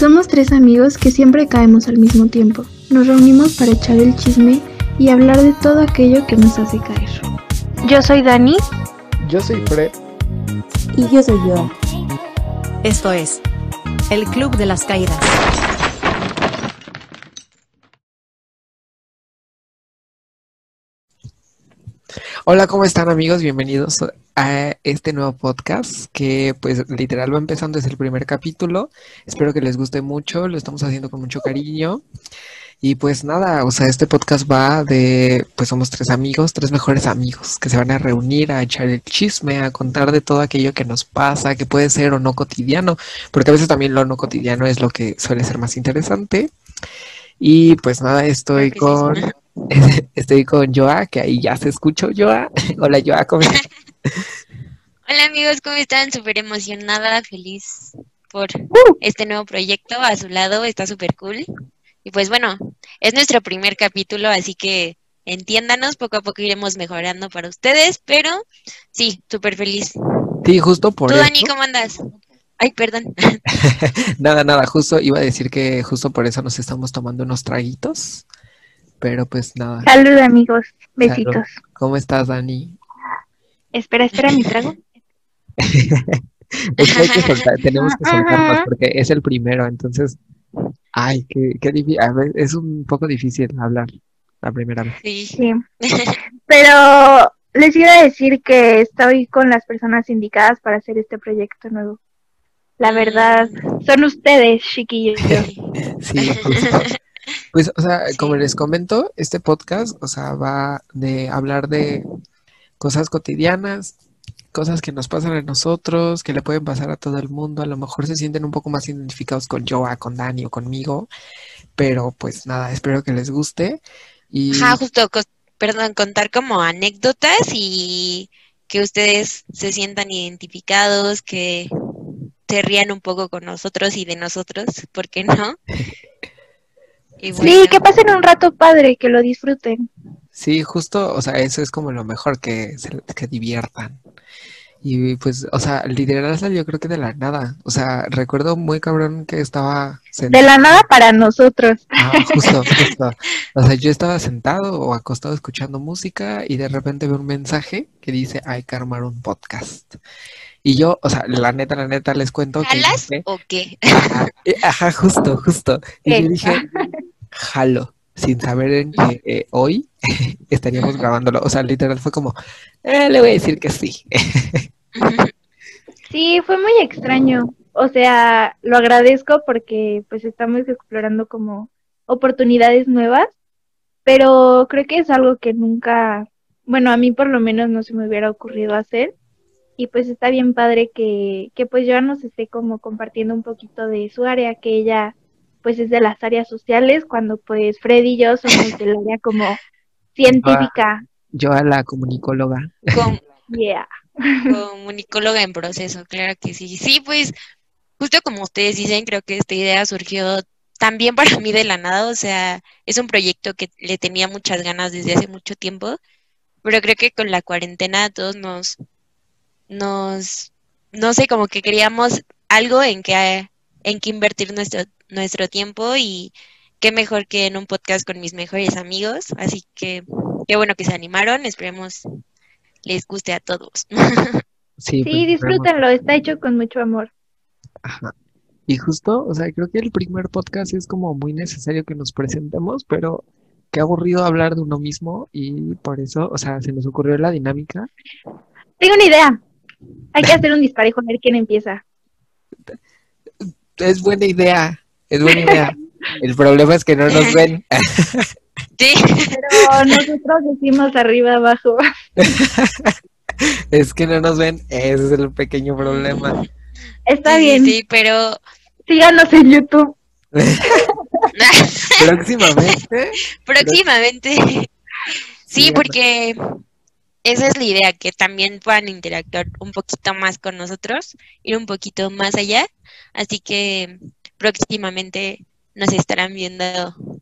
Somos tres amigos que siempre caemos al mismo tiempo. Nos reunimos para echar el chisme y hablar de todo aquello que nos hace caer. Yo soy Dani. Yo soy Fred. Y yo soy yo. Esto es el Club de las Caídas. Hola, ¿cómo están amigos? Bienvenidos a este nuevo podcast que pues literal va empezando desde el primer capítulo. Espero que les guste mucho, lo estamos haciendo con mucho cariño. Y pues nada, o sea, este podcast va de, pues somos tres amigos, tres mejores amigos que se van a reunir a echar el chisme, a contar de todo aquello que nos pasa, que puede ser o no cotidiano, porque a veces también lo no cotidiano es lo que suele ser más interesante. Y pues nada, estoy con, estoy con Joa, que ahí ya se escuchó Joa. Hola Joa, ¿cómo estás? Hola amigos, ¿cómo están? Súper emocionada, feliz por Uh. este nuevo proyecto. A su lado está súper cool. Y pues bueno, es nuestro primer capítulo, así que entiéndanos, poco a poco iremos mejorando para ustedes, pero sí, súper feliz. Sí, justo por ¿Tú, eso. Dani, cómo andas? Ay, perdón. Nada, nada, justo iba a decir que justo por eso nos estamos tomando unos traguitos. Pero pues nada. Salud, amigos. Besitos. Salud. ¿Cómo estás, Dani? Espera, espera mi trago. Es que hay que soltar- tenemos que soltarnos porque es el primero, entonces, ay, qué, qué difícil, a ver, es un poco difícil hablar la primera vez. Sí. Sí. Pero les iba a decir que estoy con las personas indicadas para hacer este proyecto nuevo. La verdad, son ustedes, chiquillos. Sí, justo. Pues, o sea, Sí. como les comento, este podcast, o sea, va de hablar de cosas cotidianas, cosas que nos pasan a nosotros, que le pueden pasar a todo el mundo. A lo mejor se sienten un poco más identificados con Joa, con Dani o conmigo, pero pues nada, espero que les guste. Y Ajá, justo, perdón, contar como anécdotas y que ustedes se sientan identificados, que se rían un poco con nosotros y de nosotros, ¿por qué no? Y Sí, que pasen un rato padre, que lo disfruten. Sí, justo, o sea, eso es como lo mejor, que se que diviertan. Y pues, o sea, literal salió creo que de la nada. O sea, recuerdo muy cabrón que estaba De sentado. la nada para nosotros. Ah, justo, justo. O sea, yo estaba sentado o acostado escuchando música y de repente veo un mensaje que dice hay que armar un podcast. Y yo, o sea, la neta, la neta les cuento que ¿jalas dije, o qué? ajá, eh, ajá, justo, justo. Y yo dije, jalo, sin saber en que eh, hoy estaríamos grabándolo. O sea, literal fue como, "Eh, le voy a decir que sí. Sí, fue muy extraño. O sea, lo agradezco porque pues estamos explorando como oportunidades nuevas, pero creo que es algo que nunca, bueno, a mí por lo menos no se me hubiera ocurrido hacer. Y pues está bien padre que, que pues yo nos esté como compartiendo un poquito de su área, que ella pues es de las áreas sociales, cuando pues Freddy y yo somos del área como científica. Yo a la comunicóloga. Com- Yeah. comunicóloga en proceso, claro que sí. Sí, pues, justo como ustedes dicen, creo que esta idea surgió también para mí de la nada, o sea, es un proyecto que le tenía muchas ganas desde hace mucho tiempo, pero creo que con la cuarentena todos nos, nos, no sé, como que queríamos algo en que, en que invertir nuestro, nuestro tiempo y qué mejor que en un podcast con mis mejores amigos, así que qué bueno que se animaron, esperemos les guste a todos. Sí, Sí, pues, esperemos. disfrútenlo, está hecho con mucho amor. Ajá. Y justo, o sea, creo que el primer podcast es como muy necesario que nos presentemos, pero qué aburrido hablar de uno mismo y por eso, o sea, se nos ocurrió la dinámica. Tengo una idea. Hay que hacer un disparejo a ver quién empieza. Es buena idea, es buena idea. El problema es que no nos ven. Sí, Pero nosotros decimos arriba, abajo. Es que no nos ven, ese es el pequeño problema. Está sí, bien. sí, pero Síganos en YouTube. Próximamente, próximamente. Sí, Sí, porque esa es la idea, que también puedan interactuar un poquito más con nosotros, ir un poquito más allá. Así que próximamente nos estarán viendo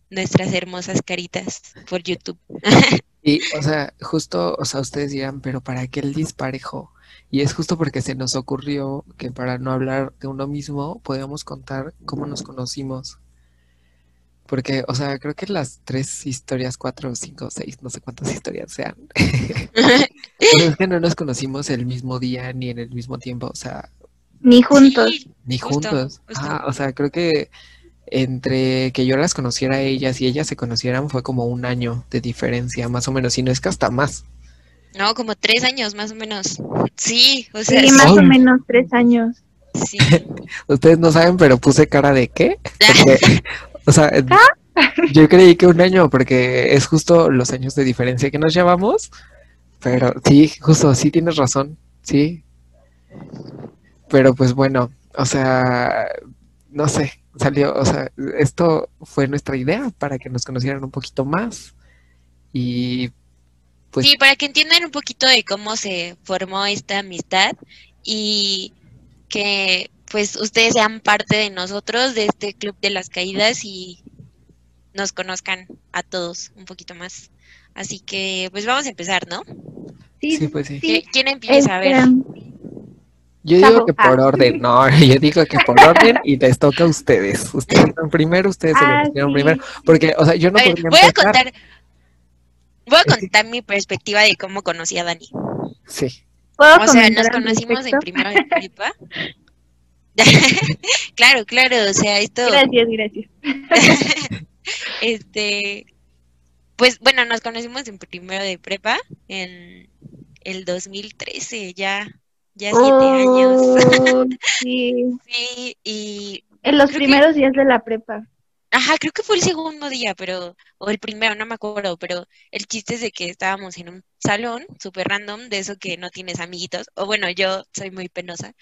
nuestras hermosas caritas por YouTube. y, o sea, justo, o sea, ustedes dirán, pero ¿para qué el disparejo? Y es justo porque se nos ocurrió que para no hablar de uno mismo, podíamos contar cómo nos conocimos. Porque, o sea, creo que las tres historias, cuatro, cinco, seis, no sé cuántas historias sean. Pero es que no nos conocimos el mismo día ni en el mismo tiempo, o sea, Ni juntos. Sí, ni Justo, juntos. justo. Ah, o sea, creo que entre que yo las conociera a ellas y ellas se conocieran fue como un año de diferencia, más o menos, y no es que hasta más. No, como tres años más o menos. Sí, o sea, Sí, más o Ay. menos tres años. sí. Ustedes no saben, pero puse cara de qué. Porque, o sea, yo creí que un año, porque es justo los años de diferencia que nos llevamos. Pero sí, justo, sí tienes razón, sí. Pero pues bueno, o sea, no sé, salió, o sea, esto fue nuestra idea para que nos conocieran un poquito más. Y pues Sí, para que entiendan un poquito de cómo se formó esta amistad y que pues ustedes sean parte de nosotros, de este club de las caídas y nos conozcan a todos un poquito más. Así que pues vamos a empezar, ¿no? Sí, sí, pues sí. ¿Qui- ¿Quién empieza? A ver. Yo digo que por Ah. orden, no, yo digo que por orden y les toca a ustedes. Ustedes son primero, ustedes se Ah, sí. primero. Porque, o sea, yo no A ver, podría voy a empezar. contar, voy a contar mi perspectiva de cómo conocí a Dani. Sí. ¿Puedo O sea, nos conocimos en primero de prepa. claro, claro, o sea, esto, Gracias, gracias. este, pues bueno, nos conocimos en primero de prepa en el 2013, ya, ya siete años. Oh, sí. Sí, y, En los que- primeros días de la prepa. ajá, creo que fue el segundo día, pero, o el primero, no me acuerdo, pero el chiste es de que estábamos en un salón súper random, de eso que no tienes amiguitos, o bueno, yo soy muy penosa,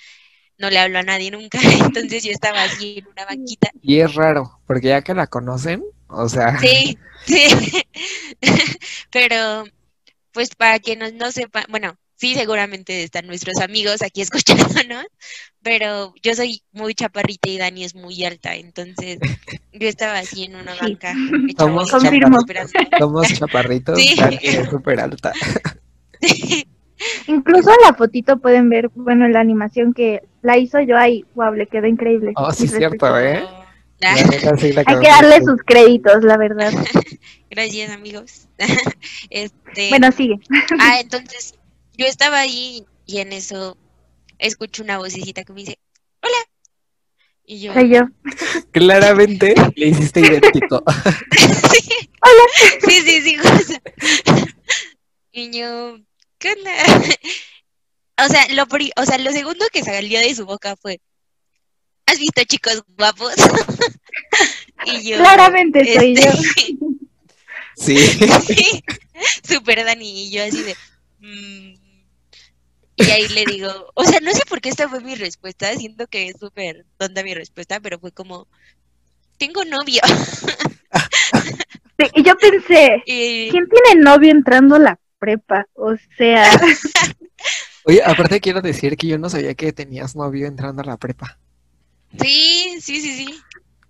no le hablo a nadie nunca, entonces yo estaba así en una banquita Y es raro, porque ya que la conocen, o sea, Sí, sí. Pero, pues para quienes no sepan, bueno, sí, seguramente están nuestros amigos aquí escuchándonos, pero yo soy muy chaparrita y Dani es muy alta, entonces yo estaba así en una banca. Somos somos chaparritos, Sí. Dani es súper alta. Incluso en la fotito pueden ver, bueno, la animación que la hizo yo ahí, wow, le quedó increíble. Oh, sí, cierto. ¿eh? La neta, sí la Hay que darle sus créditos, la verdad. Gracias, amigos. Este, Bueno, sigue. ah, entonces yo estaba ahí y en eso escucho una vocecita que me dice, hola. Y yo, Soy yo. Claramente le hiciste idéntico. Sí, sí, sí, justo. Y yo, ¿qué onda? O sea, lo, pri- o sea, lo segundo que salió de su boca fue, ¿has visto chicos guapos? Y yo, Claramente soy yo. este, Sí. sí, súper Dani, y yo así de, "Mm". Y ahí le digo, o sea, no sé por qué esta fue mi respuesta, siento que es súper tonta mi respuesta, pero fue como, tengo novio. Sí, y yo pensé, Y, ¿quién tiene novio entrando a la prepa? O sea, Oye, aparte quiero decir que yo no sabía que tenías novio entrando a la prepa. sí, sí, sí, sí.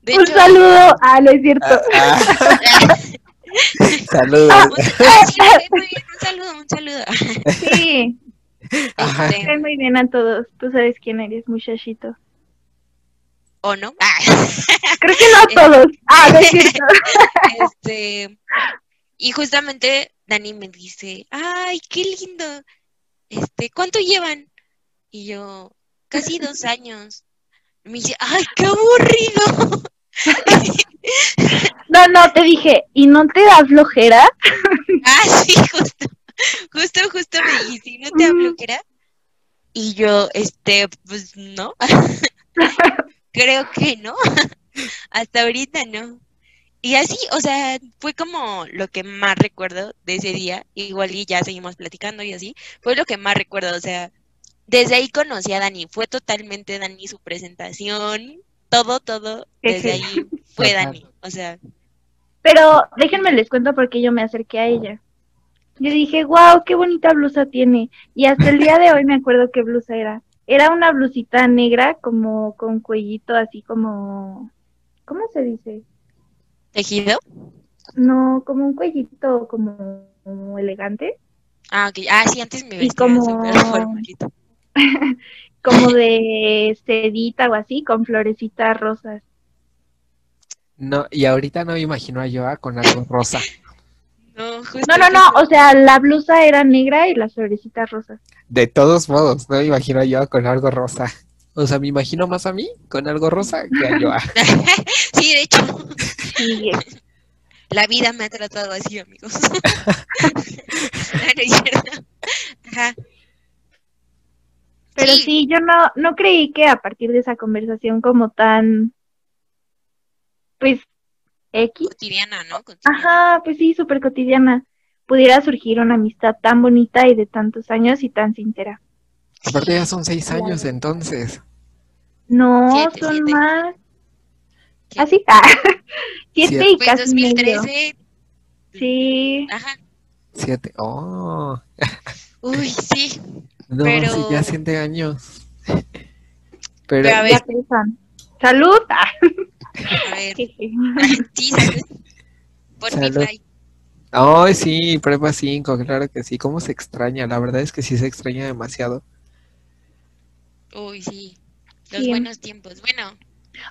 De un hecho, saludo. Ah, no es cierto. Ah, ah. Saludos. Ah, sí, un saludo, un saludo. Sí, Ajá. Este, ven muy bien a todos. Tú sabes quién eres, muchachito. ¿O no? Ah, Creo que no a todos. Ah, no es cierto. este, y justamente Dani me dice, ay, qué lindo. Este, ¿cuánto llevan? Y yo, casi dos años. Y me dice, ay, qué aburrido. No, no, te dije, ¿y no te da flojera? Ah, sí, justo, justo, justo me dijiste, ¿no te hablo que era? Y yo, este, pues no. Creo que no. Hasta ahorita no. Y así, o sea, fue como lo que más recuerdo de ese día. Igual y ya seguimos platicando y así. Fue lo que más recuerdo, o sea, desde ahí conocí a Dani. Fue totalmente Dani su presentación. Todo, todo, desde ahí fue. Dani. O sea, Pero déjenme les cuento por qué yo me acerqué a ella. Yo dije, wow, qué bonita blusa tiene. Y hasta el día de hoy me acuerdo qué blusa era. Era una blusita negra como con cuellito así como... ¿Cómo se dice? tejido. No, como un cuellito como, como elegante. Ah, ok. Ah, sí, antes me Y vestía como de sedita o así, con florecitas rosas. No, y ahorita no me imagino a Joa con algo rosa. No, justo No, no, o sea, la blusa era negra y las florecitas rosas. De todos modos, no me imagino a Joa con algo rosa. O sea, me imagino más a mí con algo rosa que a Joa. Sí, de hecho, Sí, la vida me ha tratado así, amigos. Ajá. pero Sí. sí, yo no, no creí que a partir de esa conversación como tan, pues, X, Cotidiana, ¿no? Cotidiana. ajá, pues sí, súper cotidiana, pudiera surgir una amistad tan bonita y de tantos años y tan sincera. Aparte ya son seis años entonces. No, Siete, son siete. más. Así, ah, siete Siete. y Pues casi medio. 2013. Sí, Ajá. Siete. Oh. Uy, sí. No, Pero- sí, ya siete años. Pero, Pero a ver, ya pesan. Salud. A ver. Sí, sí. Sí, salud. Por mi Salud. fly. Ay, sí, prueba 5, claro que sí. ¿Cómo se extraña? La verdad es que sí se extraña demasiado. Uy, sí. Los Sí. buenos tiempos. Bueno,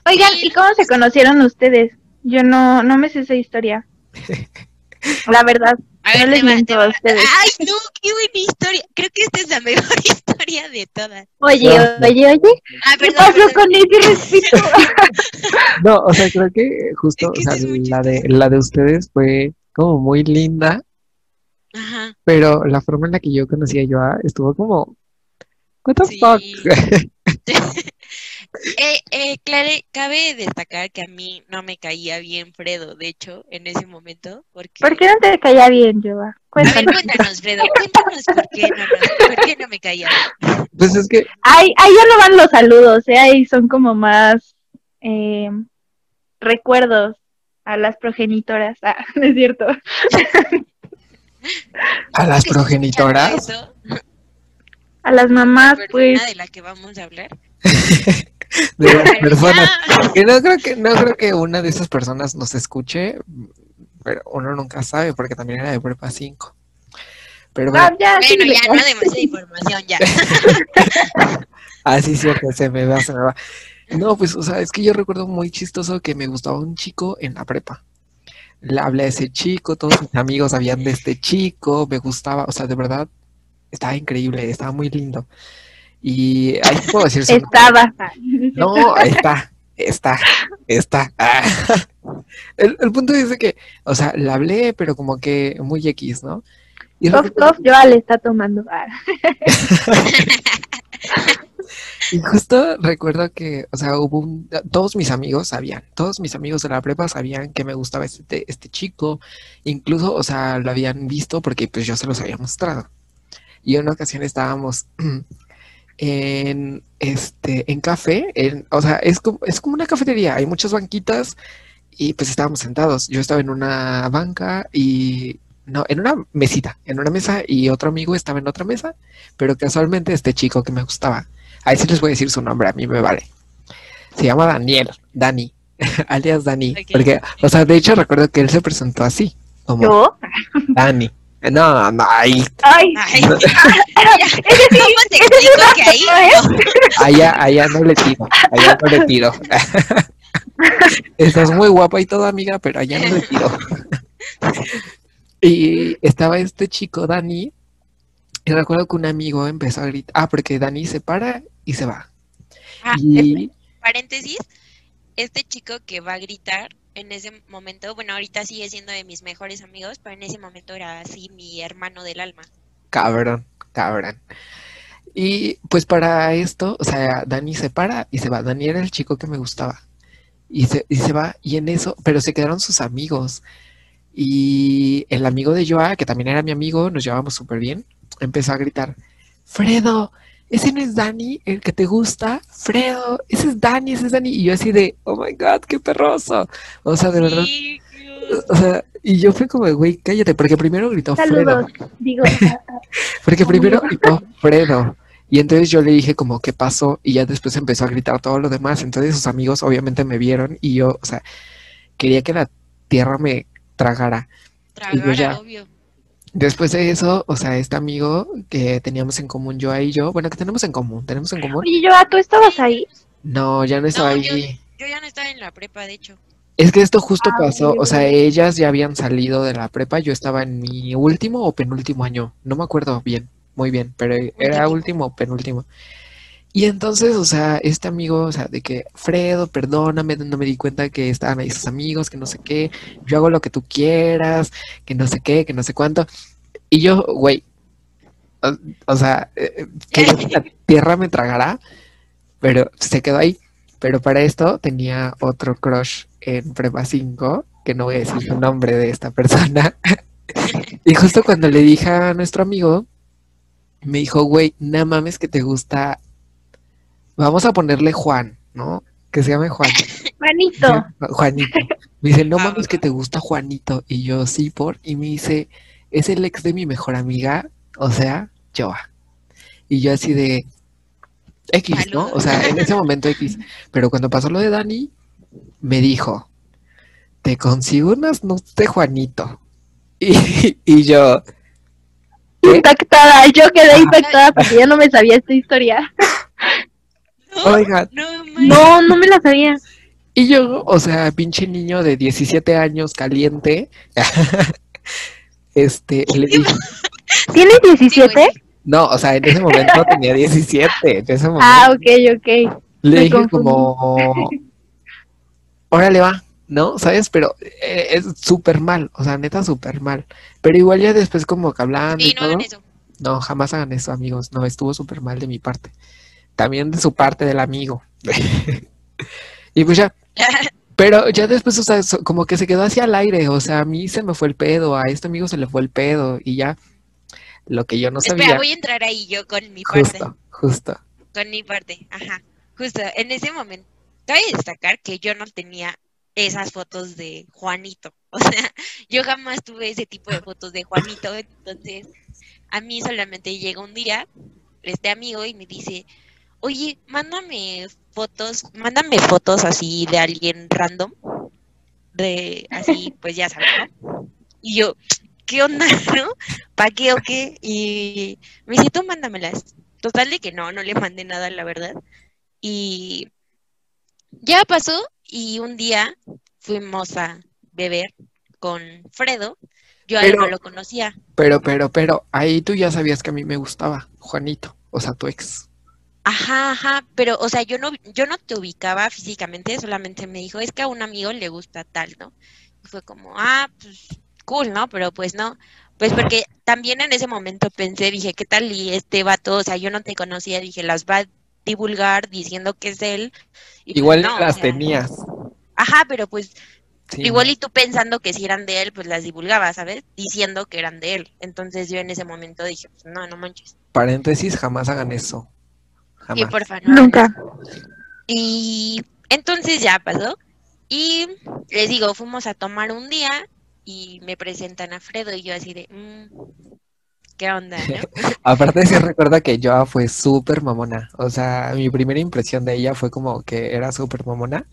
Oigan, ¿y cómo se conocieron ustedes? Yo no, no me sé esa historia. La verdad. a No ver, les te va- miento a ustedes. Ay, no, qué buena historia. Creo que esta es la mejor historia de todas. Oye, No. oye, oye, Ah, ¿qué perdón, pasó perdón. con ese respeto? No, o sea, creo que justo, Es que o sea, sí es muy la de, la de ustedes fue como muy linda, Ajá. pero la forma en la que yo conocí a Joa estuvo como, what the Sí. fuck? Eh, eh, clare- cabe destacar que a mí no me caía bien Fredo, de hecho, en ese momento, porque... ¿Por qué no te caía bien, Joa? A ver, Cuéntanos. Fredo, cuéntanos por qué no, nos- por qué no me caía. Pues es que, Ahí, ahí ya no van los saludos, ¿eh? Ahí son como más eh, recuerdos a las progenitoras. Ah, no es cierto. a las ¿Que estás progenitoras? A las mamás, La pues. de la que vamos a hablar. de las Pero personas, ya. que no creo que, no creo que una de esas personas nos escuche, pero uno nunca sabe, porque también era de prepa 5. Pero bueno, Ah, ya, Bueno, ya, no demasiada información, ya. Ah, sí, cierto, se me va, se me va. No, pues, o sea, es que yo recuerdo muy chistoso que me gustaba un chico en la prepa. Le hablé a ese chico, todos mis amigos sabían de este chico, me gustaba, o sea, de verdad, estaba increíble, estaba muy lindo. Y ahí puedo decir. Estaba. No, está, está, está. Ah. El, el punto es de que, o sea, le hablé, pero como que muy X, ¿no? Y recuerdo- cof, Joa le está tomando. Ah. Y justo recuerdo que, o sea, hubo un, todos mis amigos sabían, todos mis amigos de la prepa sabían que me gustaba este, este chico, incluso, o sea, lo habían visto porque pues yo se los había mostrado. Y en una ocasión estábamos en este, en café, en, o sea, es como, es como una cafetería, hay muchas banquitas y pues estábamos sentados. Yo estaba en una banca y no, en una mesita, en una mesa y otro amigo estaba en otra mesa, pero casualmente este chico que me gustaba. Ahí sí les voy a decir su nombre, a mí me vale. Se llama Daniel, Dani, alias Dani. Porque, o sea, de hecho recuerdo que él se presentó así, como ¿Yo? Dani. No, no, ahí, Ay, Ay, ya. ¿Cómo te explico que ahí no? allá, allá no le tiro, allá no le tiro. Estás muy guapa y todo, amiga, pero allá no le tiro. Y estaba este chico, Dani, y recuerdo que un amigo empezó a gritar, ah, porque Dani se para y se va. Ah, Y, paréntesis, este chico que va a gritar en ese momento, bueno, ahorita sigue siendo de mis mejores amigos, pero en ese momento era así mi hermano del alma. Cabrón, cabrón. Y pues para esto, o sea, Dani se para y se va. Dani era el chico que me gustaba. Y se, y se va, y en eso, pero se quedaron sus amigos. Y el amigo de Joa, que también era mi amigo, nos llevábamos súper bien, empezó a gritar, Fredo, ese no es Dani, el que te gusta, Fredo, ese es Dani, ese es Dani. Y yo así de, oh my God, qué perroso. O sea, de verdad, Sí, Dios. o sea, y yo fui como, güey, cállate, porque primero gritó Fredo. saludos. Digo, Porque primero gritó Fredo. Y entonces yo le dije como qué pasó y ya después empezó a gritar todo lo demás. Entonces sus amigos obviamente me vieron y yo, o sea, quería que la tierra me tragara. Tragar, ya. obvio. Después de eso, o sea, este amigo que teníamos en común, yo y yo, bueno, que tenemos en común, tenemos en común. Oye, Joa, ¿tú estabas ahí? No, ya no estaba No, ahí. Yo ya no estaba en la prepa, de hecho. Es que esto justo Ah, pasó, o sea, ellas ya habían salido de la prepa, yo estaba en mi último o penúltimo año, no me acuerdo bien, muy bien, pero era último o penúltimo. Y entonces, o sea, este amigo, o sea, de que, Fredo, perdóname, no me di cuenta que estaban ahí sus amigos, que no sé qué, yo hago lo que tú quieras, que no sé qué, que no sé cuánto. Y yo, güey, o, o sea, eh, que la tierra me tragará, pero se quedó ahí. Pero para esto tenía otro crush en Prepa 5, que no voy a decir el nombre de esta persona. Y justo cuando le dije a nuestro amigo, me dijo, güey, no mames que te gusta. Vamos a ponerle Juan, ¿no? Que se llame Juan. Manito. Sí, Juanito. Me dice, no mames que te gusta Juanito. Y yo, sí, por. Y me dice, es el ex de mi mejor amiga, o sea, Joa. Y yo así de X, ¿no? O sea, en ese momento X. Pero cuando pasó lo de Dani, me dijo, te consigo unas nudes de Juanito. Y, y yo. Impactada, yo quedé impactada porque ya no me sabía esta historia. No, Oigan, no. No, no me la sabía. Y yo, o sea, pinche niño de 17 años caliente, este, le dije, ¿Tienes Sí, 17? güey. no, o sea, en ese momento tenía 17, en ese momento Ah, ok, ok. le me dije confundí. como, órale va, ¿no? ¿Sabes? Pero eh, es súper mal, o sea, neta súper mal. Pero igual ya después como que hablando y Sí, no hagan todo, eso. no, jamás hagan eso, amigos, no, estuvo súper mal de mi parte. También de su parte del amigo. Y pues ya, Pero ya después, o sea, como que se quedó hacia el aire, o sea, a mí se me fue el pedo, a este amigo se le fue el pedo y ya lo que yo no Espera, sabía, voy a entrar ahí yo con mi parte. justo, justo. Con mi parte, ajá. Justo, en ese momento, cabe destacar que yo no tenía esas fotos de Juanito. O sea, yo jamás tuve ese tipo de fotos de Juanito. Entonces, a mí solamente llega un día este amigo y me dice, oye, mándame fotos, mándame fotos así de alguien random. De así, pues ya sabes, ¿no? Y yo, ¿qué onda, no? ¿Para qué o qué? Y me dice, tú mándamelas. Total de que no, no le mandé nada, la verdad. Y ya pasó y un día fuimos a beber con Fredo. Yo a él no lo conocía. Pero, pero, pero, ahí tú ya sabías que a mí me gustaba, Juanito, o sea, tu ex. Ajá, ajá, pero, o sea, yo no, yo no te ubicaba físicamente, solamente me dijo, es que a un amigo le gusta tal, ¿no? Y fue como, ah, pues, cool, ¿no? Pero pues no, pues porque también en ese momento pensé, dije, ¿qué tal? Y este vato, o sea, yo no te conocía, dije, las va a divulgar diciendo que es él. Y pues Igual no, o las sea, tenías. Ajá, pero pues sí, igual y tú pensando que si eran de él, pues las divulgaba, ¿sabes? Diciendo que eran de él. Entonces yo en ese momento dije, pues no, no manches. Paréntesis, jamás hagan eso. Y Jamás. porfa, no Nunca. Y entonces ya pasó. Y les digo, fuimos a tomar un día y me presentan a Fredo y yo así de, "Mm, ¿qué onda? no?". Aparte sí recuerda que Joa fue súper mamona. O sea, mi primera impresión de ella fue como que era súper mamona.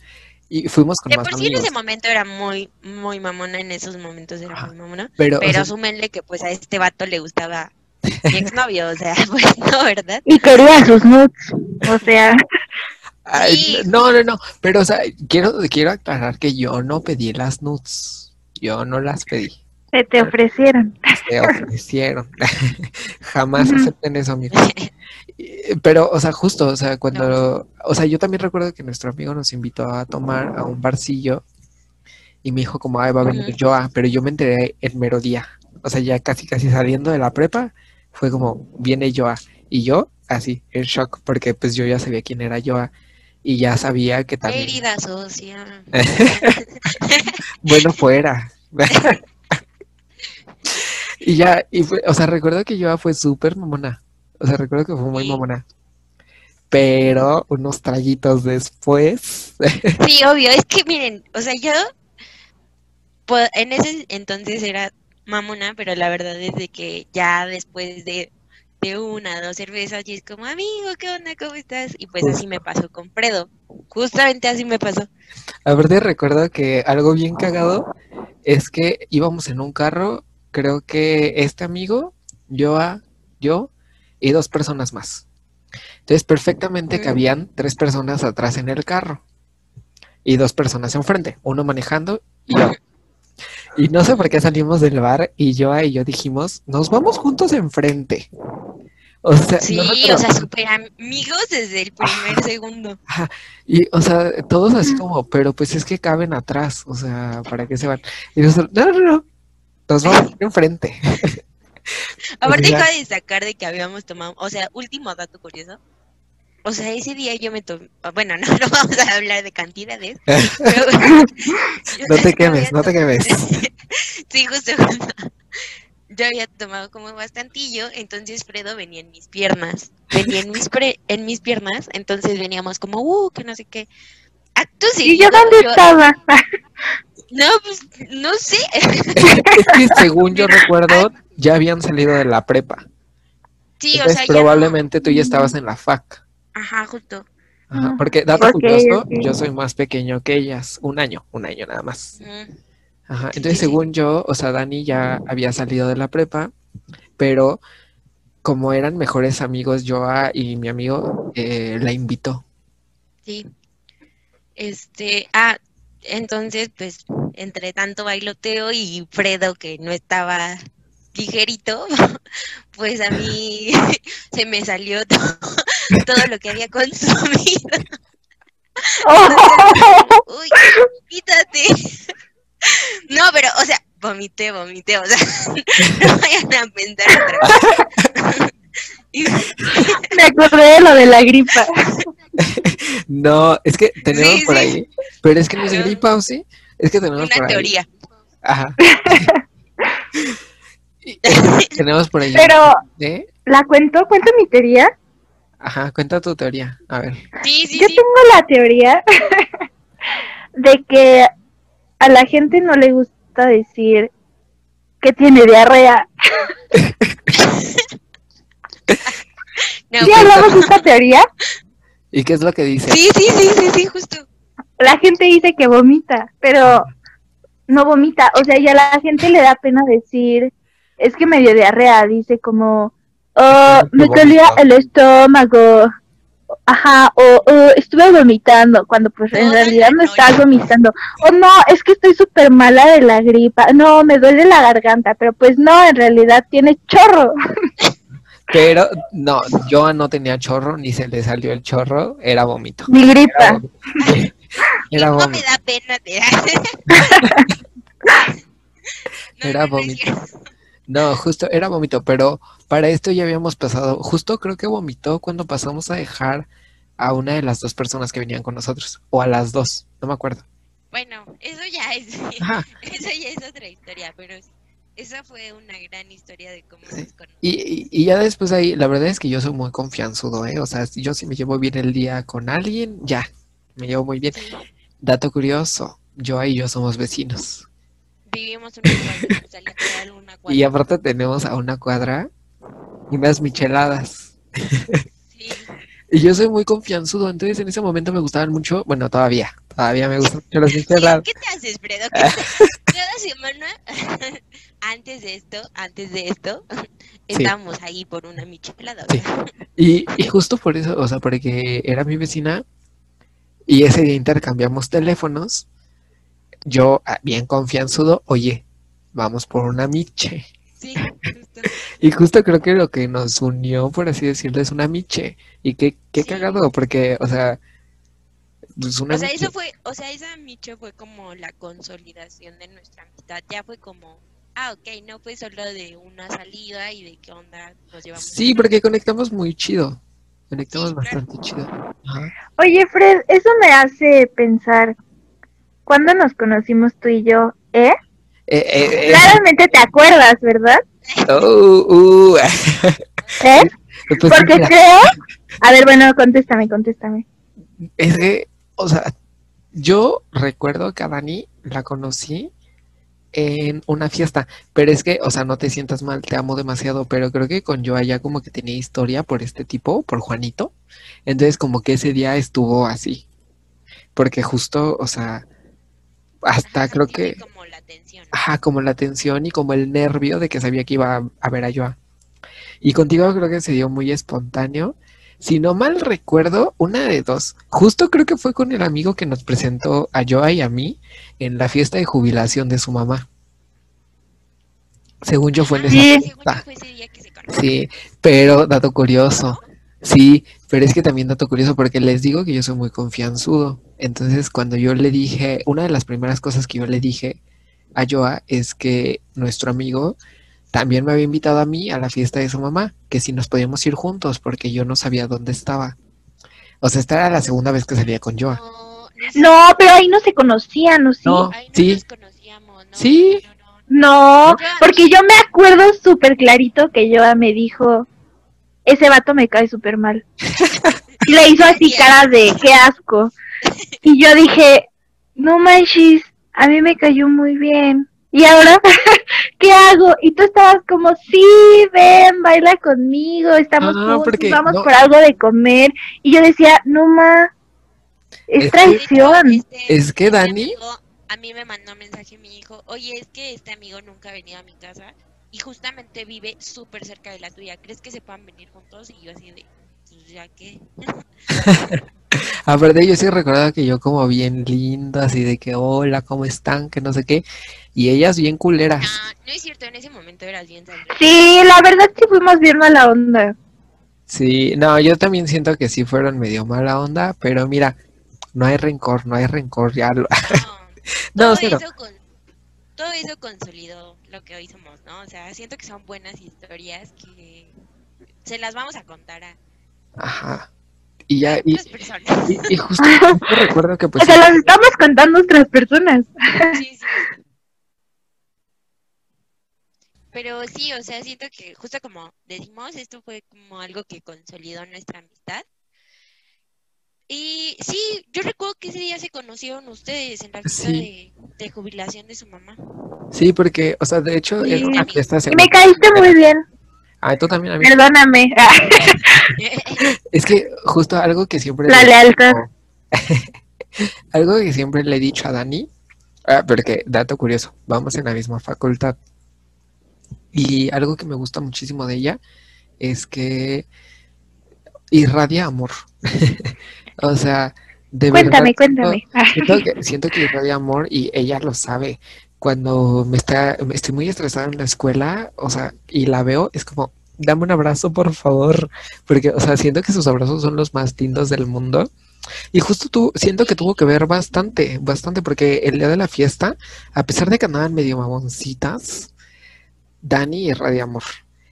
Y fuimos con De más por sí en ese momento era muy, muy mamona, en esos momentos era Ajá. muy mamona. Pero, o Pero sea, asúmenle que pues a este vato le gustaba mi exnovio, o sea, pues no, ¿verdad? Y quería sus nudes. O sea, ay, Sí. no, no, no. Pero, o sea, quiero, quiero aclarar que yo no pedí las nudes. Yo no las pedí. se te ofrecieron. Se ofrecieron. Jamás acepten eso, amigos. Pero, o sea, justo, o sea, cuando, o sea, yo también recuerdo que nuestro amigo nos invitó a tomar a un barcillo y me dijo como, ay, va a venir Ujú. Joa, pero yo me enteré el mero día. O sea, ya casi, casi saliendo de la prepa, fue como, viene Joa. Y yo, así, en shock, porque pues yo ya sabía quién era Joa y ya sabía que también, Herida social. bueno, fuera. Y ya, y fue, o sea, recuerdo que Joa fue súper mamona. O sea, recuerdo que fue muy Sí. mamona. Pero unos traguitos después, Sí, obvio, es que miren, o sea, yo pues, en ese entonces era mamona, pero la verdad es de que ya después de, de una, dos cervezas, y es como, amigo, ¿qué onda? ¿Cómo estás? Y pues así me pasó con Fredo. Justamente así me pasó. aparte recuerdo que algo bien cagado es que íbamos en un carro creo que este amigo, yo, yo y dos personas más. Entonces, perfectamente Mm. cabían tres personas atrás en el carro y dos personas enfrente, uno manejando y yo. Y no sé por qué salimos del bar y yo y yo dijimos, nos vamos juntos enfrente. O sea, Sí, nosotros- o sea, súper amigos desde el primer segundo. y, o sea, todos así como, pero pues es que caben atrás, o sea, ¿para qué se van? Y nosotros, no, no, no, nos vamos enfrente. Aparte, ya. cabe destacar de que habíamos tomado, o sea, último dato curioso. O sea, ese día yo me tomé, bueno, no, no vamos a hablar de cantidades. pero- No te quemes, no te quemes. sí, justo. justo. Yo había tomado como bastantillo, entonces Fredo venía en mis piernas. Venía en mis, pre- en mis piernas, entonces veníamos como, uh, que no sé qué. Acto ¿Y seguido, yo dónde yo- estaba? No, pues, no sé. Es que según yo recuerdo, ya habían salido de la prepa. Sí, o sea, ya no- probablemente tú ya estabas en la fac. Ajá, justo. Ajá, porque dato ok, curioso, yo soy más pequeño que ellas, un año, un año nada más. Ajá, entonces según yo, o sea, Dani ya había salido de la prepa, pero como eran mejores amigos, Joa y mi amigo, eh, la invitó. Sí. Este, ah, entonces, pues, entre tanto bailoteo y Fredo que no estaba ligerito, pues a mí se me salió todo, todo lo que había consumido. Uy, quítate. No, pero, o sea, vomité, vomité, o sea, no vayan a pensar otra cosa. Me acordé de lo de la gripa. No, es que tenemos Sí, por sí. ahí, pero es que no es gripa, ¿o sí? Es que tenemos Una por ahí. teoría. Ajá. Tenemos por ahí. Pero, ¿eh? ¿la cuento? ¿Cuento mi teoría? Ajá, cuenta tu teoría. A ver. Sí, sí, Yo sí. tengo la teoría de que a la gente no le gusta decir que tiene diarrea. No, ¿Sí hablamos de esta teoría? ¿Y qué es lo que dice? Sí, sí, sí, sí, sí, justo. La gente dice que vomita, pero no vomita. O sea, y a la gente le da pena decir, es que me dio diarrea. Dice como, oh, me dolía el estómago. Ajá, o "Oh, estuve vomitando, cuando pues en realidad no estás noche. vomitando. O no, es que estoy súper mala de la gripa. No, me duele la garganta, pero pues no, en realidad tiene chorro. Pero no, Joa no tenía chorro, ni se le salió el chorro, era vómito. Mi Era gripa. vómito. Era no me da pena te No, Era no, no es vómito. No, justo era vómito, pero para esto ya habíamos pasado, justo creo que vomitó cuando pasamos a dejar a una de las dos personas que venían con nosotros, o a las dos, no me acuerdo. Bueno, eso ya es, Ajá. eso ya es otra historia, pero esa fue una gran historia de cómo Sí. nos. Y, y, y ya después de ahí, la verdad es que yo soy muy confianzudo, ¿eh? O sea, yo si me llevo bien el día con alguien, ya, me llevo muy bien. Sí. Dato curioso, Joa y yo somos vecinos. Vivimos una cuadra, literal una cuadra. Y aparte tenemos a una cuadra unas micheladas. Sí. Y yo soy muy confianzudo, entonces en ese momento me gustaban mucho, bueno, todavía, todavía me gustan mucho las micheladas. ¿Qué te haces, Fredo? ¿Qué te- Cada semana, antes de esto, antes de esto, estábamos ahí por una michelada. Sí. Y, y justo por eso, o sea, porque era mi vecina y ese día intercambiamos teléfonos, yo, ah, bien confianzudo, oye, vamos por una miche. Sí, justo. Y justo creo que lo que nos unió, por así decirlo, es una miche. Y qué, qué Sí. cagado, porque, o sea, pues una O sea, miche. eso fue, o sea, esa micho fue como la consolidación de nuestra amistad. Ya fue como, ah, ok, no fue solo de una salida y de qué onda nos llevamos. Sí, porque conectamos muy chido. Conectamos Sí, claro. bastante chido. Ajá. Oye, Fred, eso me hace pensar, ¿cuándo nos conocimos tú y yo? ¿Eh? Eh, eh, eh, Claramente te acuerdas, ¿verdad? uh, uh. ¿Eh? Pues Porque mira, creo... A ver, bueno, contéstame, contéstame. es que, o sea, yo recuerdo que a Dani la conocí en una fiesta, pero es que, o sea, no te sientas mal, te amo demasiado, pero creo que con yo allá como que tenía historia por este tipo, por Juanito, entonces como que ese día estuvo así, porque justo, o sea, hasta Ajá, creo que, como la atención. Ajá, como la tensión y como el nervio de que sabía que iba a, a ver a Joa. Y contigo creo que se dio muy espontáneo. Si no mal recuerdo, una de dos. Justo creo que fue con el amigo que nos presentó a Joa y a mí en la fiesta de jubilación de su mamá. Según yo fue en esa Sí. Según yo fiesta. fue ese día que se. Sí, pero dato curioso. Sí, pero es que también dato curioso porque les digo que yo soy muy confianzudo. Entonces, cuando yo le dije, una de las primeras cosas que yo le dije a Joa es que nuestro amigo también me había invitado a mí a la fiesta de su mamá, que si nos podíamos ir juntos porque yo no sabía dónde estaba. O sea, esta era la segunda vez que salía con Joa. No, no, No, pero ahí no se conocían, ¿o sí? No. ahí no sí. nos conocíamos, ¿no? Sí. No, no, no. No, porque yo me acuerdo súper clarito que Yoa me dijo, ese vato me cae súper mal. Y le hizo así cara de, qué asco. Y yo dije, no manches, a mí me cayó muy bien. Y ahora, ¿qué hago? Y tú estabas como, sí, ven, baila conmigo, estamos Ah, juntos, porque vamos no- por algo de comer. Y yo decía, no ma, Es es que- traición. Este, Es que Dani- amigo a mí me mandó mensaje mi hijo, oye, es que este amigo nunca ha venido a mi casa y justamente vive súper cerca de la tuya. ¿Crees que se puedan venir juntos? Y yo así de, pues ya que. Aparte, yo sí recordaba que yo como bien lindo, así de que hola, ¿cómo están? Que no sé qué. Y ellas bien culeras. Ah, no es cierto, en ese momento eras bien sangre. Sí, la verdad sí fuimos bien mala onda. Sí, no, yo también siento que sí fueron medio mala onda, pero mira, no hay rencor, no hay rencor, ya lo... No, No, todo, cero. eso con, todo eso consolidó lo que hoy somos, ¿no? O sea, siento que son buenas historias que se las vamos a contar a Ajá. Y ya, y, otras personas. y, y justo yo recuerdo que pues o sea, las estamos contando otras personas. Sí, sí. Pero sí, o sea, siento que justo como decimos, esto fue como algo que consolidó nuestra amistad. Y sí, yo recuerdo que ese día se conocieron ustedes en la fiesta Sí. de, de jubilación de su mamá. Sí, porque, o sea, de hecho, Sí. era una fiesta Y me caíste muy bien, Ah, tú también a mí. perdóname. Es que justo algo que siempre La le- lealtad. algo que siempre le he dicho a Dani, ah, porque dato curioso, vamos en la misma facultad. Y algo que me gusta muchísimo de ella es que irradia amor. O sea, de Cuéntame, verdad cuéntame. Siento que, siento que irradia amor y ella lo sabe. Cuando me está, me estoy muy estresada en la escuela, o sea, y la veo, es como, dame un abrazo, por favor. Porque, o sea, siento que sus abrazos son los más lindos del mundo. Y justo tú, siento que tuvo que ver bastante, bastante, porque el día de la fiesta, a pesar de que andaban medio mamoncitas, Dani irradia amor.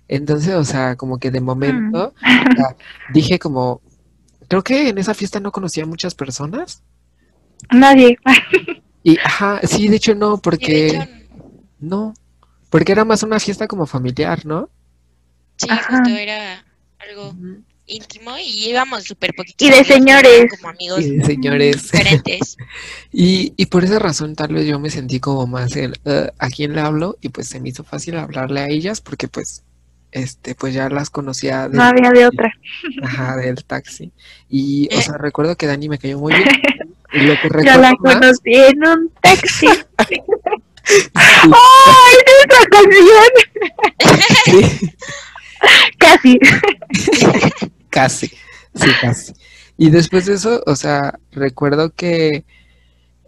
Entonces, o sea, como que de momento, o sea, dije como, creo que en esa fiesta no conocía a muchas personas. Nadie. Y, ajá, sí, de hecho no, porque hecho, no, porque era más una fiesta como familiar, ¿no? sí, Ajá. justo era algo íntimo y íbamos súper poquitos. Y de amigos, señores. Como amigos Y de señores. diferentes. Y, y por esa razón tal vez yo me sentí como más en "Eh, a quién le hablo y pues se me hizo fácil hablarle a ellas porque pues este pues ya las conocía del, No había de otra. ajá, del taxi. Y o sea, recuerdo que Dani me cayó muy bien. Lo Yo la más, conocí en un taxi. ¡Ay, esa canción! sí, Casi. casi, sí, casi. Y después de eso, o sea, recuerdo que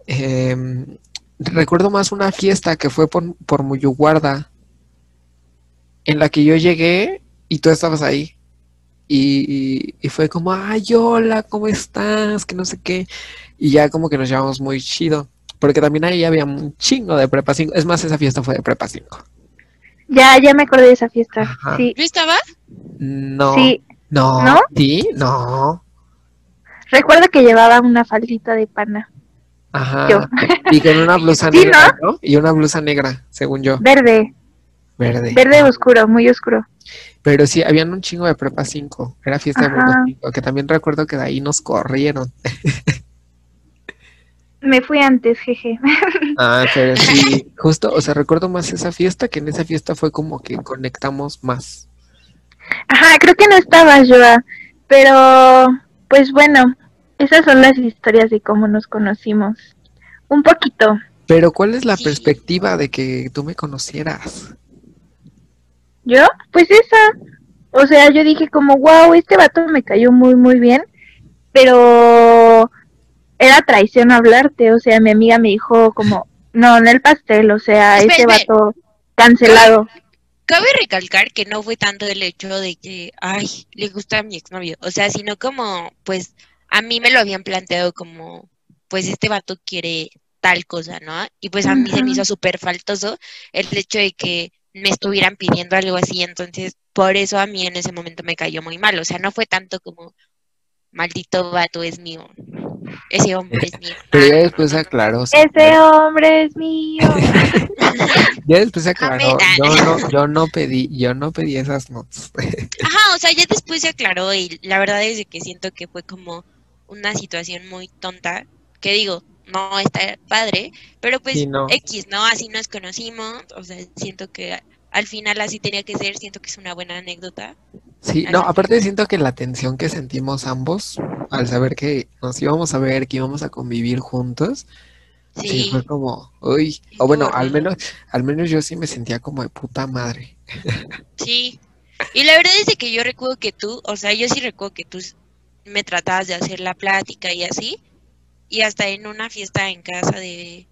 em, recuerdo más una fiesta que fue por, por Muyuguarda, en la que yo llegué y tú estabas ahí. Y, y- fue como, ay, hola, ¿cómo estás? Que no sé qué. Y ya como que nos llevamos muy chido. Porque también ahí había un chingo de prepa 5. Es más, esa fiesta fue de prepa 5. Ya, ya me acordé de esa fiesta. Sí, ¿Yo estaba? No, sí. no, ¿No? sí, no. Recuerdo que llevaba una faldita de pana. Ajá. Yo. Y con una blusa Sí, negra, ¿no? Y una blusa negra, según yo. Verde. Verde. Verde oscuro, muy oscuro. Pero sí, habían un chingo de prepa 5. Era fiesta de prepa Ajá. 5. Que también recuerdo que de ahí nos corrieron. Me fui antes, jeje. Ah, pero sí, justo, o sea, recuerdo más esa fiesta, que en esa fiesta fue como que conectamos más. Ajá, creo que no estaba Joa. Pero, pues bueno, esas son las historias de cómo nos conocimos. Un poquito. Pero ¿cuál es la Sí. perspectiva de que tú me conocieras? ¿Yo? Pues esa. O sea, yo dije como, wow, este vato me cayó muy, muy bien, pero era traición hablarte. O sea, mi amiga me dijo como, no, en el pastel, o sea, Espera, ese espera. vato cancelado. Cabe recalcar que no fue tanto el hecho de que, ay, le gusta a mi exnovio, o sea, sino como, pues, a mí me lo habían planteado como, pues, este vato quiere tal cosa, ¿no? Y pues a mí se me hizo súper faltoso el hecho de que me estuvieran pidiendo algo así, entonces, por eso a mí en ese momento me cayó muy mal, o sea, no fue tanto como, maldito vato es mío, ese hombre es mío. Pero ya después aclaró. Ese hombre es mío. Ya después se aclaró. Yo no, yo no pedí, yo no pedí esas notas. Ajá, o sea, ya después se aclaró y la verdad es que siento que fue como una situación muy tonta, que digo, no está padre, pero pues Sí, no. X, ¿no? Así nos conocimos, o sea, siento que al final así tenía que ser, siento que es una buena anécdota. Sí, no, aparte siento que la tensión que sentimos ambos al saber que nos íbamos a ver, que íbamos a convivir juntos, sí, Sí, fue como, uy, o bueno, al menos, al menos yo sí me sentía como de puta madre. sí. Y la verdad es que yo recuerdo que tú, o sea, yo sí recuerdo que tú me tratabas de hacer la plática y así, y hasta en una fiesta en casa de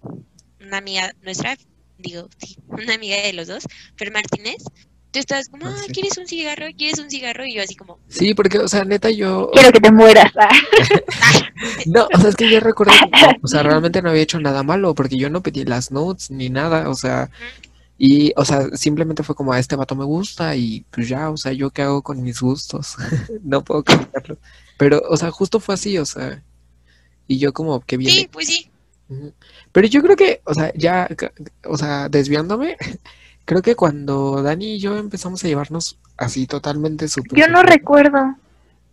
una amiga nuestra, digo, sí, una amiga de los dos, Fer Martínez, tú estabas como, Ah, sí. ¿quieres un cigarro? ¿Quieres un cigarro? Y yo así como, Sí, porque, o sea, neta, yo, Quiero que te mueras. ah. no, o sea, es que yo recuerdo que, o sea, realmente no había hecho nada malo, porque yo no pedí las notes ni nada, o sea, y, o sea, simplemente fue como, a este vato me gusta y pues ya, o sea, yo qué hago con mis gustos, no puedo cambiarlo, pero, o sea, justo fue así, o sea, y yo como que viene. sí, pues sí. Pero yo creo que, o sea, ya, o sea, desviándome, creo que cuando Dani y yo empezamos a llevarnos así totalmente súper. Yo no recuerdo.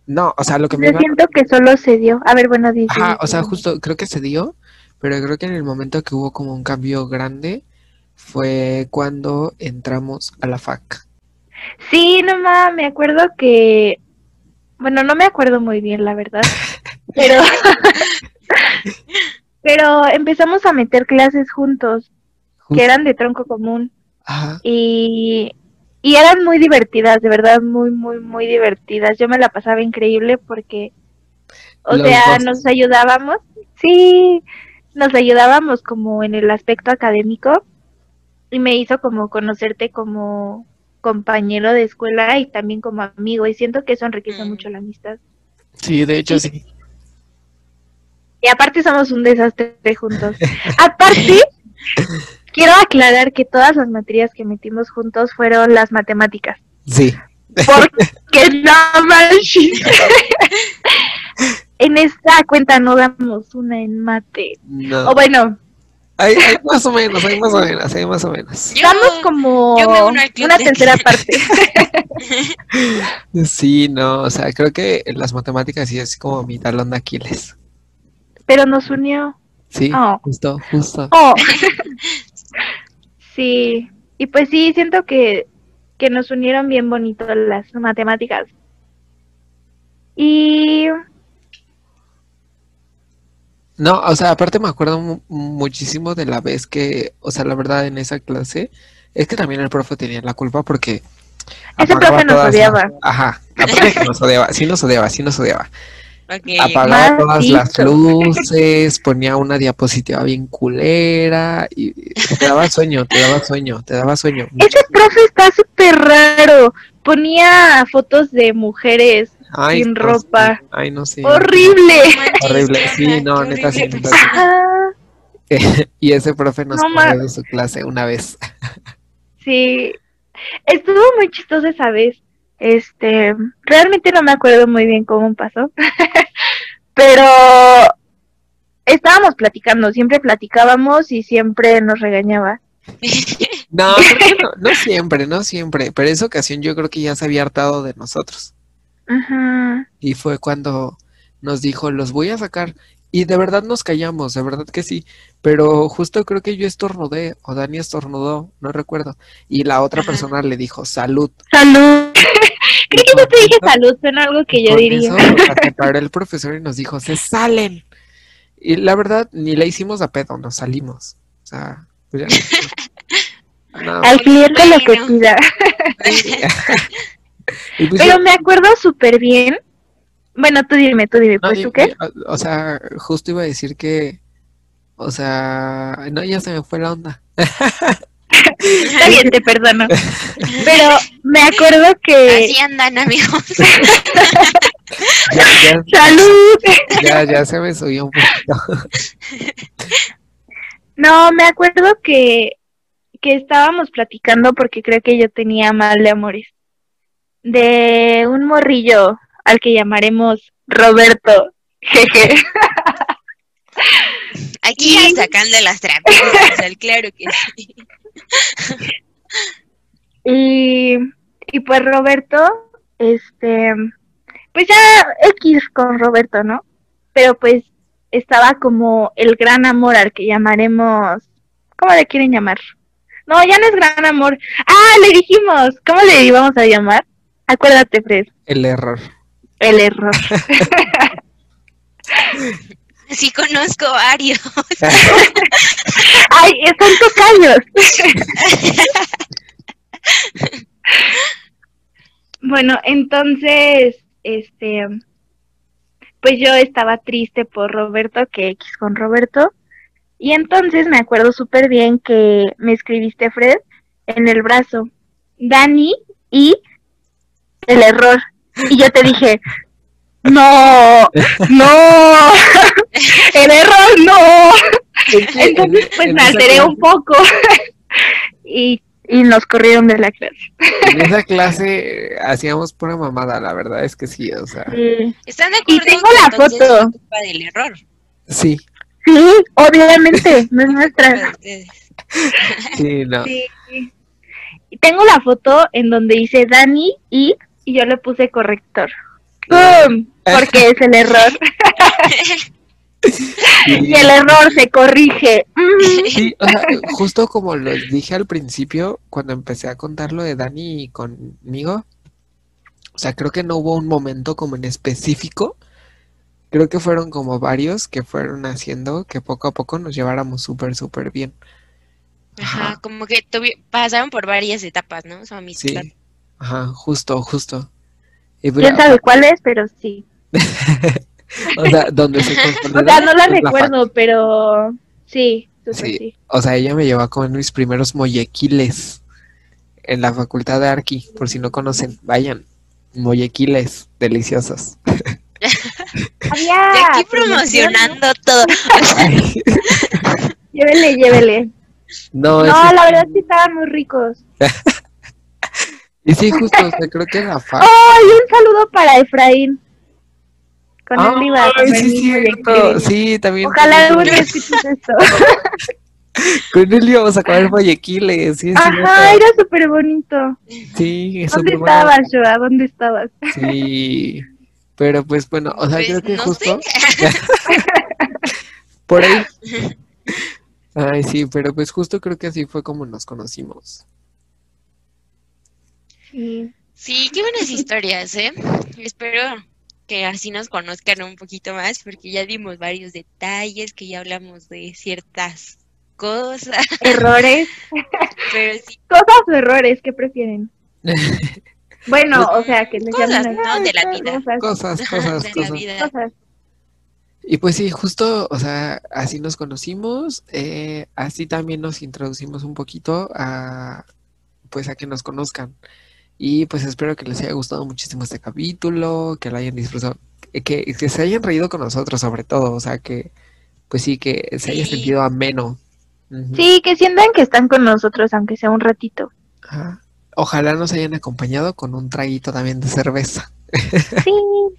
No, o sea, lo que me Yo iba. siento que solo se dio. A ver, bueno, dice. Ajá, o sea, justo creo que se dio, pero creo que en el momento que hubo como un cambio grande fue cuando entramos a la fac. Sí, no ma, me acuerdo que. Bueno, no me acuerdo muy bien, la verdad. Pero. pero empezamos a meter clases juntos, que eran de tronco común. Ajá, Y. Y eran muy divertidas, de verdad, muy, muy, muy divertidas. Yo me la pasaba increíble porque. O Los sea, dos. nos ayudábamos. Sí, nos ayudábamos como en el aspecto académico. Y me hizo como conocerte como compañero de escuela y también como amigo. Y siento que eso enriquece Mm. mucho la amistad. sí, de hecho sí. Y aparte somos un desastre juntos. aparte, quiero aclarar que todas las materias que metimos juntos fueron las matemáticas. Sí. Porque no manches. en esta cuenta no damos una en mate. No. O bueno, Hay, hay más o menos, hay más o menos, hay más o menos. Yo- damos como una tercera parte. Sí, no, o sea, creo que las matemáticas sí es como mi talón de Aquiles. Pero nos unió. Sí, Oh. justo, justo. Oh. sí, y pues sí, siento que, que nos unieron bien bonito las matemáticas. Y No, o sea, aparte me acuerdo mu- muchísimo de la vez que, o sea, la verdad en esa clase, es que también el profe tenía la culpa porque Ese profe nos las- odiaba. Ajá, aparte que nos odiaba, sí nos odiaba, sí nos odiaba. Apagaba todas las luces, ponía una diapositiva bien culera y te daba sueño, te daba sueño, te daba sueño. ese profe está súper raro. Ponía fotos de mujeres Ay, sin no, ropa. sí, Ay, no sé. horrible. Horrible, sí, no, neta, sí, neta, Y ese profe nos No, corrió de su clase una vez. sí, estuvo muy chistoso esa vez. Este, realmente no me acuerdo muy bien cómo pasó, pero estábamos platicando, siempre platicábamos y siempre nos regañaba. No, no, no siempre, no siempre, pero esa ocasión yo creo que ya se había hartado de nosotros. Ajá. Y fue cuando nos dijo, los voy a sacar. Y de verdad nos callamos, de verdad que sí. Pero justo creo que yo estornudé, o Dani estornudó, no recuerdo. Y la otra Ajá. persona le dijo, salud. Salud. Creo que yo te dije salud, suena algo que yo diría. eso, o el profesor y nos dijo, se salen. Y la verdad, ni la hicimos a pedo, nos salimos. sea, pues ya. No, Al cliente lo que pida. pues Pero yo- me acuerdo súper bien. Bueno, tú dime, tú dime, no, pues tú qué. o sea, justo iba a decir que, o sea, no, ya se me fue la onda. Está bien, te perdono. Pero me acuerdo que... Así andan, amigos. Ya, ya, ¡Salud! ya, ya se me subió un poquito. No, me acuerdo que, que estábamos platicando porque creo que yo tenía mal de amores. De un morrillo al que llamaremos Roberto. Jeje. Aquí ya sacando las trapitas, claro que sí. Y, y pues Roberto, este, pues ya X con Roberto, ¿no? Pero pues estaba como el gran amor al que llamaremos, ¿cómo le quieren llamar? No, ya no es gran amor. Ah, le dijimos, ¿cómo le íbamos a llamar? Acuérdate, Fred, El error. el error. Sí conozco varios. Ay, son tocayos. bueno, entonces, este, pues yo estaba triste por Roberto, que X con Roberto, y entonces me acuerdo súper bien que me escribiste, Fred, en el brazo, Dani y el error. Y yo te dije, no, no, el error no. Entonces, pues me alteré un poco y, y nos corrieron de la clase. En esa clase eh, hacíamos pura mamada, la verdad es que sí, o sea, Sí, ¿Están de Y acuerdo? tengo que la foto. del error? sí, sí, obviamente, no es nuestra. sí, no. Sí. Y tengo la foto en donde dice Dani y, y yo le puse corrector. ¡Pum! Porque es el error. Y el error se corrige. Sí, o sea, justo como les dije al principio, cuando empecé a contar lo de Dani conmigo, o sea, creo que no hubo un momento como en específico, creo que fueron como varios que fueron haciendo que poco a poco nos lleváramos súper, súper bien. Ajá, como que pasaron por varias etapas, ¿no? Su Sí, ajá, justo, justo. Y ¿Quién sabe cuál es? Pero sí. o sea, donde se O sea, no la recuerdo, pero sí, Sí. sí. O sea, ella me llevó a comer mis primeros mollequiles en la facultad de Arqui, por si no conocen, vayan. Mollequiles, deliciosos. Había Y aquí promocionando todo. Llévele, llévele. No, la verdad sí estaban muy ricos. y sí, justo, o sea, creo que la fa... ¡Ay, un saludo para Efraín! Con él iba a Ay, sí, cierto. Sí, también. Ojalá con algún él- día escuches esto. Con él íbamos a comer mollequiles, sí, Ajá, cierto. era súper bonito. Sí, es ¿Dónde estabas, Joa? ¿Dónde estabas? Sí, pero pues bueno, o sea, Pues, creo que no justo por ahí. Ay, sí, pero pues justo creo que así fue como nos conocimos. Sí. Sí, qué buenas historias, ¿eh? Espero que así nos conozcan un poquito más, porque ya dimos varios detalles, que ya hablamos de ciertas cosas, Errores. pero sí, Cosas o errores, ¿qué prefieren? Bueno, o sea, que les Cosas, llamen ¿no? De la vida. Cosas, Cosas, cosas, de la vida. cosas. Y pues sí, justo, o sea, así nos conocimos, eh, así también nos introducimos un poquito a, pues a que nos conozcan. Y pues espero que les haya gustado muchísimo este capítulo, que lo hayan disfrutado, que, que se hayan reído con nosotros sobre todo, o sea, que pues sí, que se haya Sí. sentido ameno. Ujú. Sí, que sientan que están con nosotros, aunque sea un ratito. Ajá. Ojalá nos hayan acompañado con un traguito también de cerveza. Sí.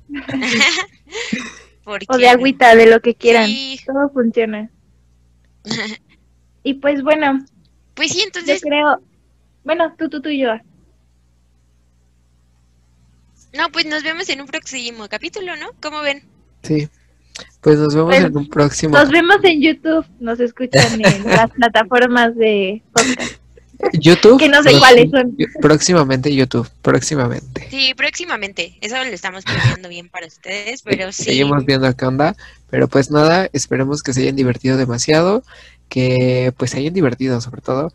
¿Por O de agüita, de lo que quieran. Sí. Todo funciona. Y pues bueno, Pues sí, yo entonces, creo. Bueno, tú, tú, tú y yo. No, pues nos vemos en un próximo capítulo, ¿no? ¿Cómo ven? Sí. Pues nos vemos Pues, en un próximo. Nos vemos en YouTube, nos escuchan en las plataformas de podcast. YouTube. Que no sé cuáles son. Próximamente YouTube, próximamente. Sí, próximamente. Eso lo estamos planeando bien para ustedes, pero sí. Seguimos viendo qué onda. Pero pues nada, esperemos que se hayan divertido demasiado. que pues se hayan divertido sobre todo.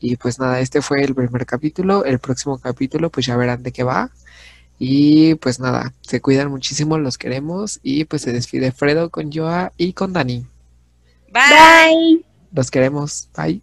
Y pues nada, este fue el primer capítulo. El próximo capítulo pues ya verán de qué va. Y pues nada, se cuidan muchísimo, los queremos. Y pues se despide Fredo con Joa y con Dani. Bye. Bye. Los queremos. Bye.